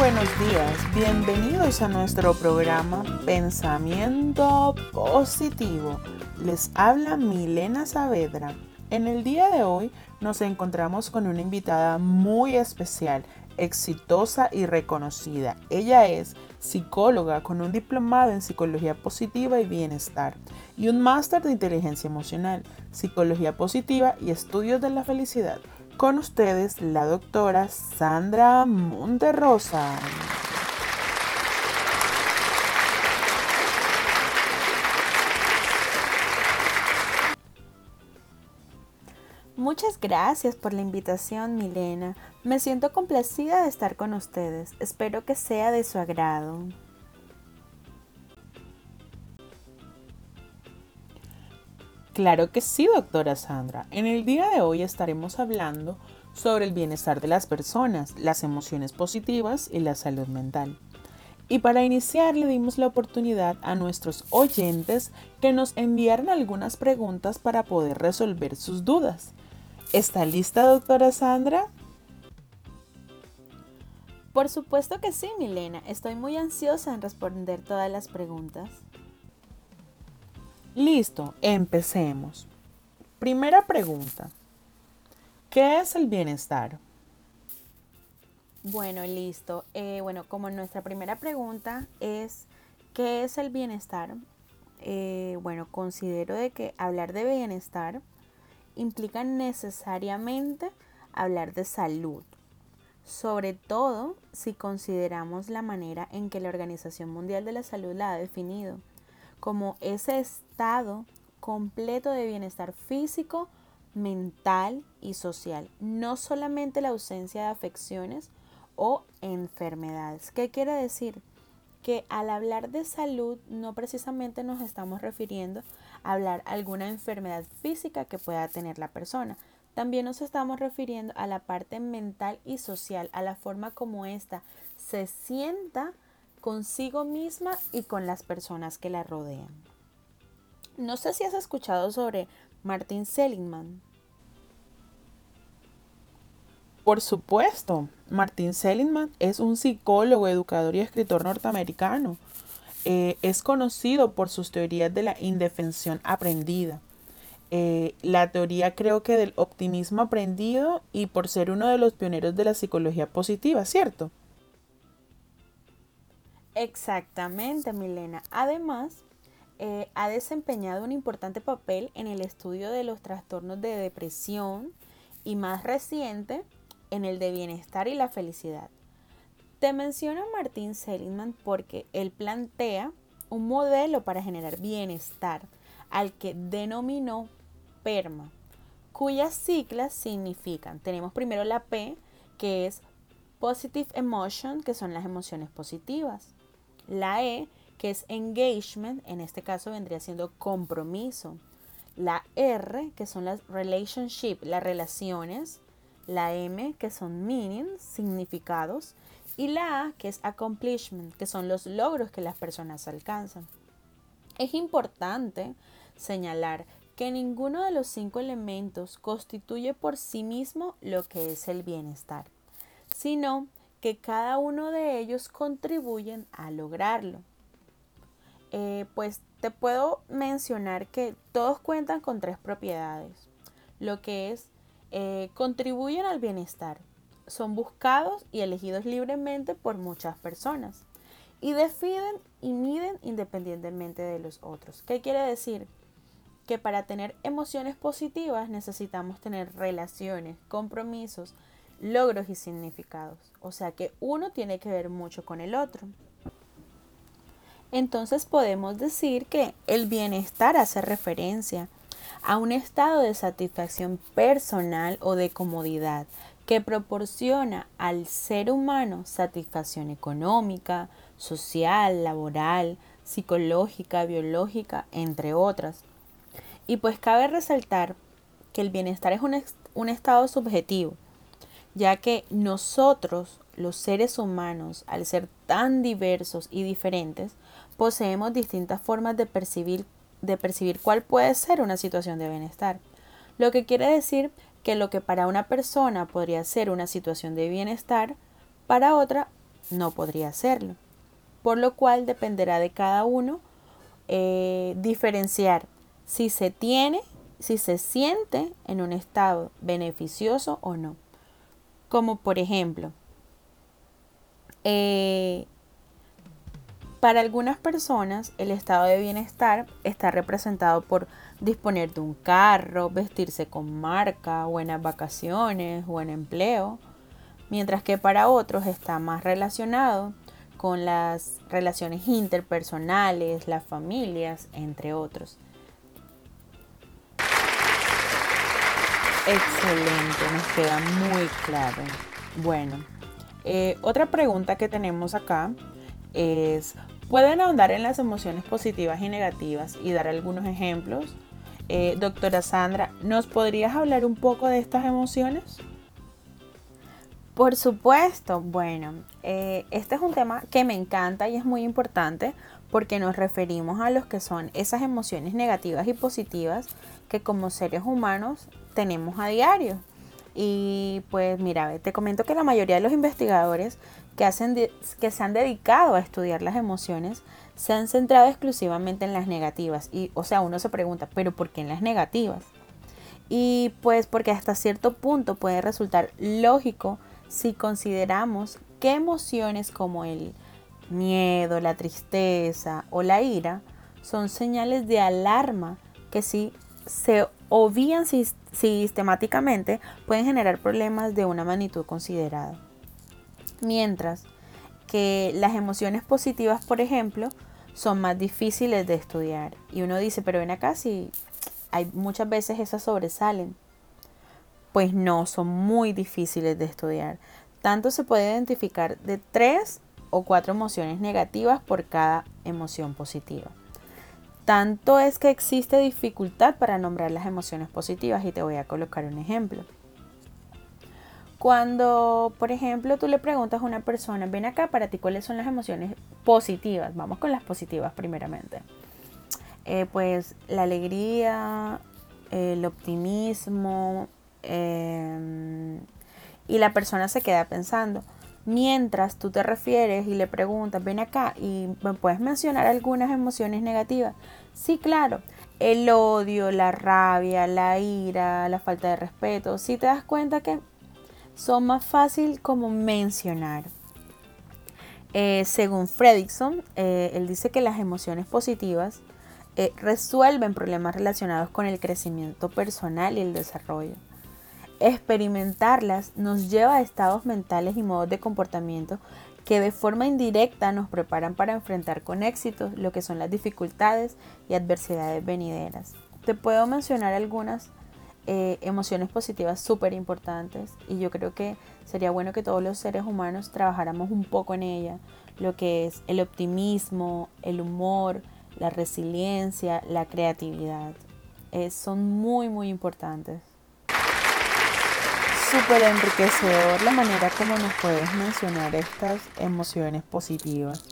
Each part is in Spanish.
buenos días, bienvenidos a nuestro programa Pensamiento Positivo. Les habla Milena Saavedra. En el día de hoy nos encontramos con una invitada muy especial, exitosa y reconocida. Ella es psicóloga con un diplomado en psicología positiva y bienestar y un máster de inteligencia emocional, psicología positiva y estudios de la felicidad. Con ustedes la doctora Sandra Monterrosa. Muchas gracias por la invitación, Milena. Me siento complacida de estar con ustedes. Espero que sea de su agrado. Claro que sí, doctora Sandra. En el día de hoy estaremos hablando sobre el bienestar de las personas, las emociones positivas y la salud mental. Y para iniciar le dimos la oportunidad a nuestros oyentes que nos enviaran algunas preguntas para poder resolver sus dudas. ¿Está lista, doctora Sandra? Por supuesto que sí, Milena. Estoy muy ansiosa en responder todas las preguntas. Listo, empecemos. Primera pregunta. ¿Qué es el bienestar? Bueno, listo. Eh, bueno, como nuestra primera pregunta es, ¿qué es el bienestar? Eh, bueno, considero de que hablar de bienestar implica necesariamente hablar de salud, sobre todo si consideramos la manera en que la Organización Mundial de la Salud la ha definido, como ese estado completo de bienestar físico, mental y social, no solamente la ausencia de afecciones o enfermedades. ¿Qué quiere decir? Que al hablar de salud no precisamente nos estamos refiriendo hablar alguna enfermedad física que pueda tener la persona. También nos estamos refiriendo a la parte mental y social, a la forma como ésta se sienta consigo misma y con las personas que la rodean. No sé si has escuchado sobre Martin Seligman. Por supuesto, Martin Seligman es un psicólogo, educador y escritor norteamericano. Eh, es conocido por sus teorías de la indefensión aprendida. Eh, la teoría creo que del optimismo aprendido y por ser uno de los pioneros de la psicología positiva, ¿cierto? Exactamente, Milena. Además, eh, ha desempeñado un importante papel en el estudio de los trastornos de depresión y más reciente en el de bienestar y la felicidad. Te menciono a Martín Seligman porque él plantea un modelo para generar bienestar al que denominó PERMA, cuyas siglas significan, tenemos primero la P, que es Positive Emotion, que son las emociones positivas, la E, que es Engagement, en este caso vendría siendo compromiso, la R, que son las Relationship, las relaciones, la M, que son Meaning, significados, y la A, que es accomplishment, que son los logros que las personas alcanzan. Es importante señalar que ninguno de los cinco elementos constituye por sí mismo lo que es el bienestar, sino que cada uno de ellos contribuyen a lograrlo. Eh, pues te puedo mencionar que todos cuentan con tres propiedades, lo que es eh, contribuyen al bienestar, son buscados y elegidos libremente por muchas personas y definen y miden independientemente de los otros. ¿Qué quiere decir? Que para tener emociones positivas necesitamos tener relaciones, compromisos, logros y significados. O sea que uno tiene que ver mucho con el otro. Entonces podemos decir que el bienestar hace referencia a un estado de satisfacción personal o de comodidad que proporciona al ser humano satisfacción económica, social, laboral, psicológica, biológica, entre otras. Y pues cabe resaltar que el bienestar es un, estado subjetivo, ya que nosotros, los seres humanos, al ser tan diversos y diferentes, poseemos distintas formas de percibir, de percibir cuál puede ser una situación de bienestar. Lo que quiere decir que lo que para una persona podría ser una situación de bienestar, para otra no podría hacerlo. Por lo cual dependerá de cada uno eh, diferenciar si se tiene, si se siente en un estado beneficioso o no. Como por ejemplo, eh, para algunas personas el estado de bienestar está representado por disponer de un carro, vestirse con marca, buenas vacaciones, buen empleo, mientras que para otros está más relacionado con las relaciones interpersonales, las familias, entre otros. Excelente, nos queda muy claro. Bueno, eh, otra pregunta que tenemos acá es, ¿pueden ahondar en las emociones positivas y negativas y dar algunos ejemplos? Eh, doctora Sandra, ¿nos podrías hablar un poco de estas emociones? Por supuesto, bueno, eh, este es un tema que me encanta y es muy importante porque nos referimos a los que son esas emociones negativas y positivas que como seres humanos tenemos a diario. Y pues mira, te comento que la mayoría de los investigadores que, hacen que se han dedicado a estudiar las emociones se han centrado exclusivamente en las negativas. Y o sea, uno se pregunta, pero ¿por qué en las negativas? Y pues porque hasta cierto punto puede resultar lógico si consideramos qué emociones como el miedo, la tristeza o la ira son señales de alarma que si se obvían sistemáticamente pueden generar problemas de una magnitud considerada. Mientras que las emociones positivas, por ejemplo, son más difíciles de estudiar. Y uno dice, pero ven acá si hay muchas veces esas sobresalen. Pues no, son muy difíciles de estudiar. Tanto se puede identificar de tres o cuatro emociones negativas por cada emoción positiva. Tanto es que existe dificultad para nombrar las emociones positivas y te voy a colocar un ejemplo. Cuando, por ejemplo, tú le preguntas a una persona, ven acá, para ti, ¿cuáles son las emociones positivas? Vamos con las positivas primeramente. Eh, pues la alegría, el optimismo, em, y la persona se queda pensando. Mientras tú te refieres y le preguntas, ven acá y me puedes mencionar algunas emociones negativas. Sí, claro, el odio, la rabia, la ira, la falta de respeto. Si te das cuenta que son más fácil como mencionar. Eh, según Fredrickson, eh, él dice que las emociones positivas eh, resuelven problemas relacionados con el crecimiento personal y el desarrollo. Experimentarlas nos lleva a estados mentales y modos de comportamiento que de forma indirecta nos preparan para enfrentar con éxito lo que son las dificultades y adversidades venideras. Te puedo mencionar algunas eh, emociones positivas súper importantes y yo creo que sería bueno que todos los seres humanos trabajáramos un poco en ella, lo que es el optimismo, el humor, la resiliencia, la creatividad. son muy muy importantes. Súper enriquecedor la manera como nos puedes mencionar estas emociones positivas.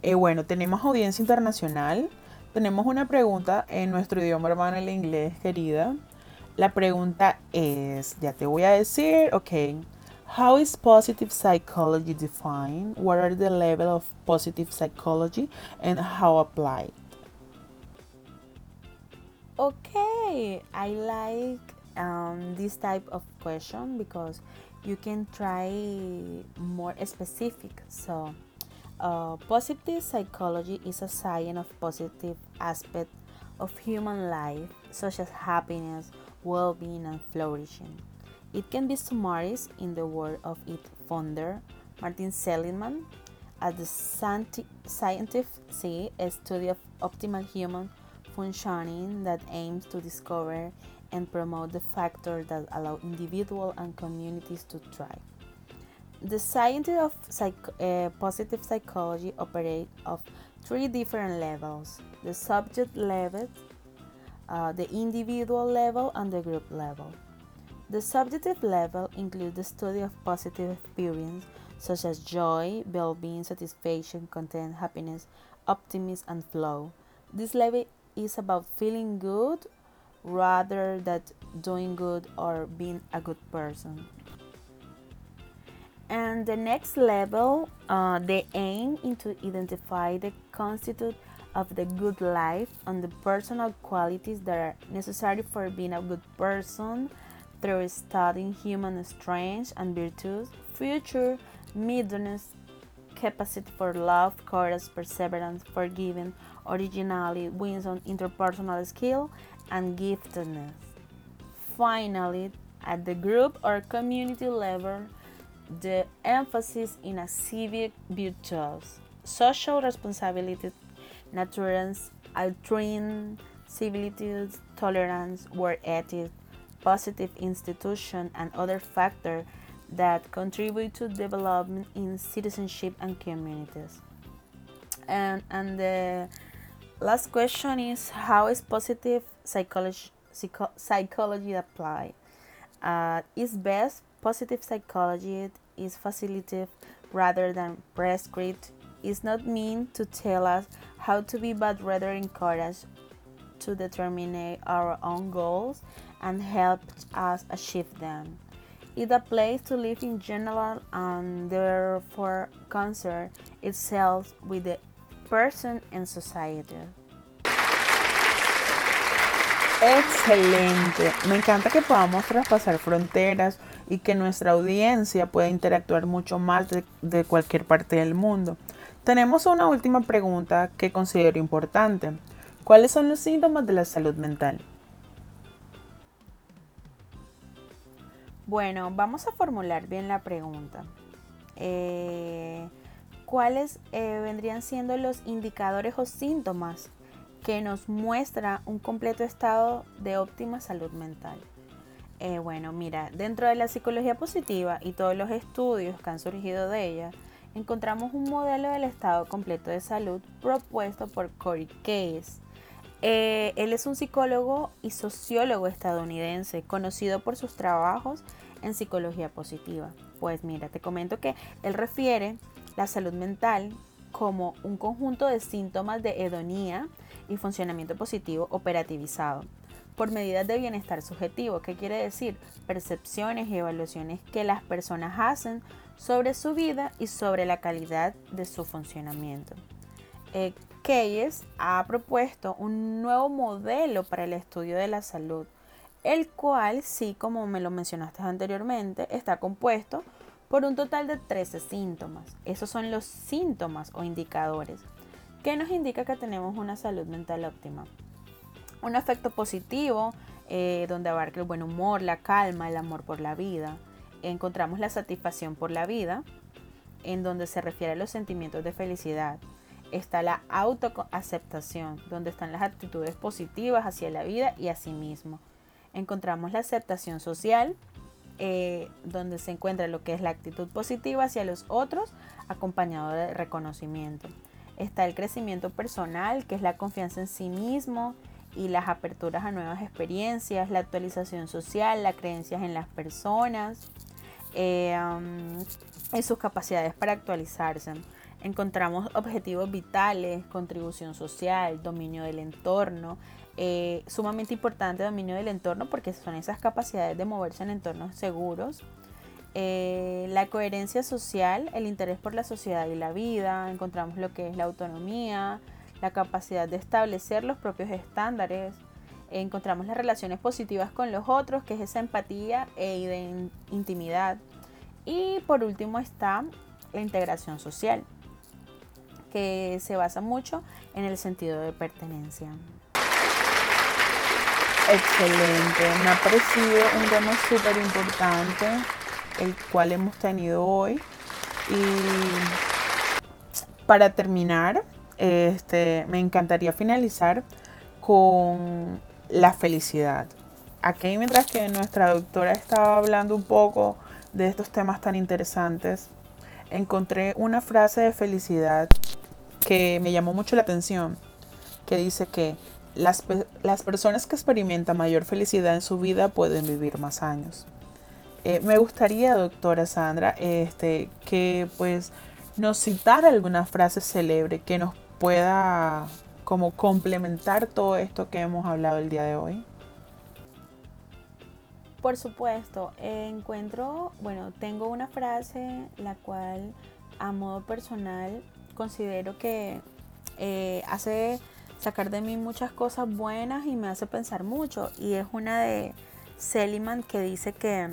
Eh, bueno, tenemos audiencia internacional. Tenemos una pregunta en nuestro idioma hermano, el inglés, querida. La pregunta es, ya te voy a decir, ok, how is positive psychology defined? What are the level of positive psychology and how applied? Okay, I like um, this type of question because you can try more specific. So, uh, positive psychology is a science of positive aspect of human life, such as happiness, well being, and flourishing. It can be summarized in the word of its founder, Martin Seligman, as the scientific study of optimal human functioning that aims to discover and promote the factors that allow individuals and communities to thrive. The science of psych- uh, positive psychology operates of three different levels: the subject level, uh, the individual level, and the group level. The subjective level includes the study of positive experience such as joy, well-being, satisfaction, content, happiness, optimism, and flow. This level is about feeling good rather than doing good or being a good person. And the next level, uh, they aim to identify the constitute of the good life and the personal qualities that are necessary for being a good person through studying human strengths and virtues, future mildness, capacity for love, courage, perseverance, forgiving, originality, wisdom, interpersonal skill, and giftedness. Finally, at the group or community level, the emphasis in a civic virtues, social responsibility, nurturance, altruism, civility, tolerance, work ethic, positive institution, and other factors that contribute to development in citizenship and communities. And, and the last question is how is positive psychology, psycho psychology applied? Uh, is best positive psychology is facilitative rather than prescriptive. Is not mean to tell us how to be, but rather encourage to determine our own goals and help us achieve them. It applies to live in general and therefore concern itself with the person and society. Excelente. Me encanta que podamos traspasar fronteras y que nuestra audiencia pueda interactuar mucho más de, cualquier parte del mundo. Tenemos una última pregunta que considero importante. ¿Cuáles son los síntomas de la salud mental? Bueno, vamos a formular bien la pregunta. Eh, ¿Cuáles eh, vendrían siendo los indicadores o síntomas que nos muestra un completo estado de óptima salud mental? Eh, bueno, mira, dentro de la psicología positiva y todos los estudios que han surgido de ella, encontramos un modelo del estado completo de salud propuesto por Corey Case. él es un psicólogo y sociólogo estadounidense, conocido por sus trabajos en psicología positiva. Pues mira, te comento que él refiere la salud mental como un conjunto de síntomas de hedonía y funcionamiento positivo operativizado por medidas de bienestar subjetivo. ¿Qué quiere decir? Percepciones y evaluaciones que las personas hacen sobre su vida y sobre la calidad de su funcionamiento. Eh, Keyes ha propuesto un nuevo modelo para el estudio de la salud el cual, sí, como me lo mencionaste anteriormente, está compuesto por un total de 13 síntomas. Esos son los síntomas o indicadores que nos indica que tenemos una salud mental óptima. Un efecto positivo eh, donde abarca el buen humor, la calma, el amor por la vida. Encontramos la satisfacción por la vida, en donde se refiere a los sentimientos de felicidad. Está la autoaceptación, donde están las actitudes positivas hacia la vida y a sí mismo encontramos la aceptación social, eh, donde se encuentra lo que es la actitud positiva hacia los otros, acompañado de reconocimiento. Está el crecimiento personal, que es la confianza en sí mismo y las aperturas a nuevas experiencias, la actualización social, las creencias en las personas eh, y sus capacidades para actualizarse. Encontramos objetivos vitales, contribución social, dominio del entorno, eh, sumamente importante dominio del entorno porque son esas capacidades de moverse en entornos seguros. Eh, la coherencia social, el interés por la sociedad y la vida, encontramos lo que es la autonomía, la capacidad de establecer los propios estándares, encontramos las relaciones positivas con los otros, que es esa empatía e intimidad. Y por último está la integración social, que se basa mucho en el sentido de pertenencia. Excelente, me ha parecido un tema súper importante el cual hemos tenido hoy. Y para terminar, este, me encantaría finalizar con la felicidad. Aquí mientras que nuestra doctora estaba hablando un poco de estos temas tan interesantes, encontré una frase de felicidad que me llamó mucho la atención, que dice que las, las, personas que experimentan mayor felicidad en su vida pueden vivir más años. Eh, me gustaría, doctora Sandra, este, que pues nos citara alguna frase célebre que nos pueda como complementar todo esto que hemos hablado el día de hoy. Por supuesto, encuentro, bueno, tengo una frase la cual a modo personal considero que eh, hace sacar de mí muchas cosas buenas y me hace pensar mucho. Y es una de Seliman que dice que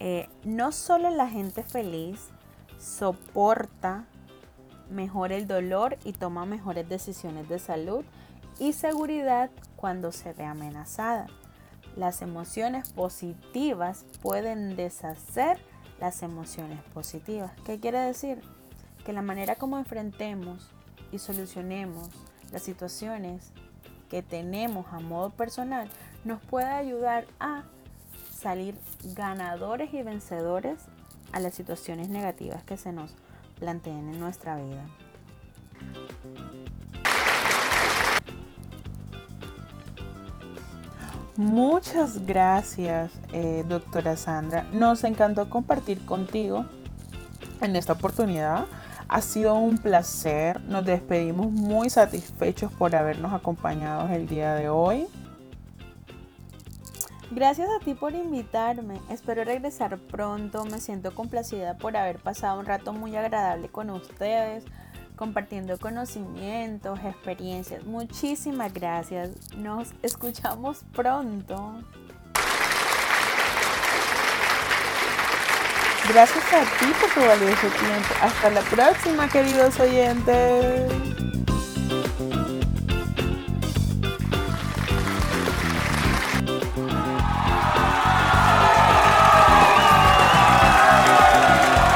eh, no solo la gente feliz soporta mejor el dolor y toma mejores decisiones de salud y seguridad cuando se ve amenazada. Las emociones positivas pueden deshacer las emociones positivas. ¿Qué quiere decir? Que la manera como enfrentemos y solucionemos las situaciones que tenemos a modo personal nos puede ayudar a salir ganadores y vencedores a las situaciones negativas que se nos planteen en nuestra vida. Muchas gracias, eh, doctora Sandra. Nos encantó compartir contigo en esta oportunidad. Ha sido un placer. Nos despedimos muy satisfechos por habernos acompañado el día de hoy. Gracias a ti por invitarme. Espero regresar pronto. Me siento complacida por haber pasado un rato muy agradable con ustedes, compartiendo conocimientos, experiencias. Muchísimas gracias. Nos escuchamos pronto. Gracias a ti por tu valioso tiempo. Hasta la próxima, queridos oyentes.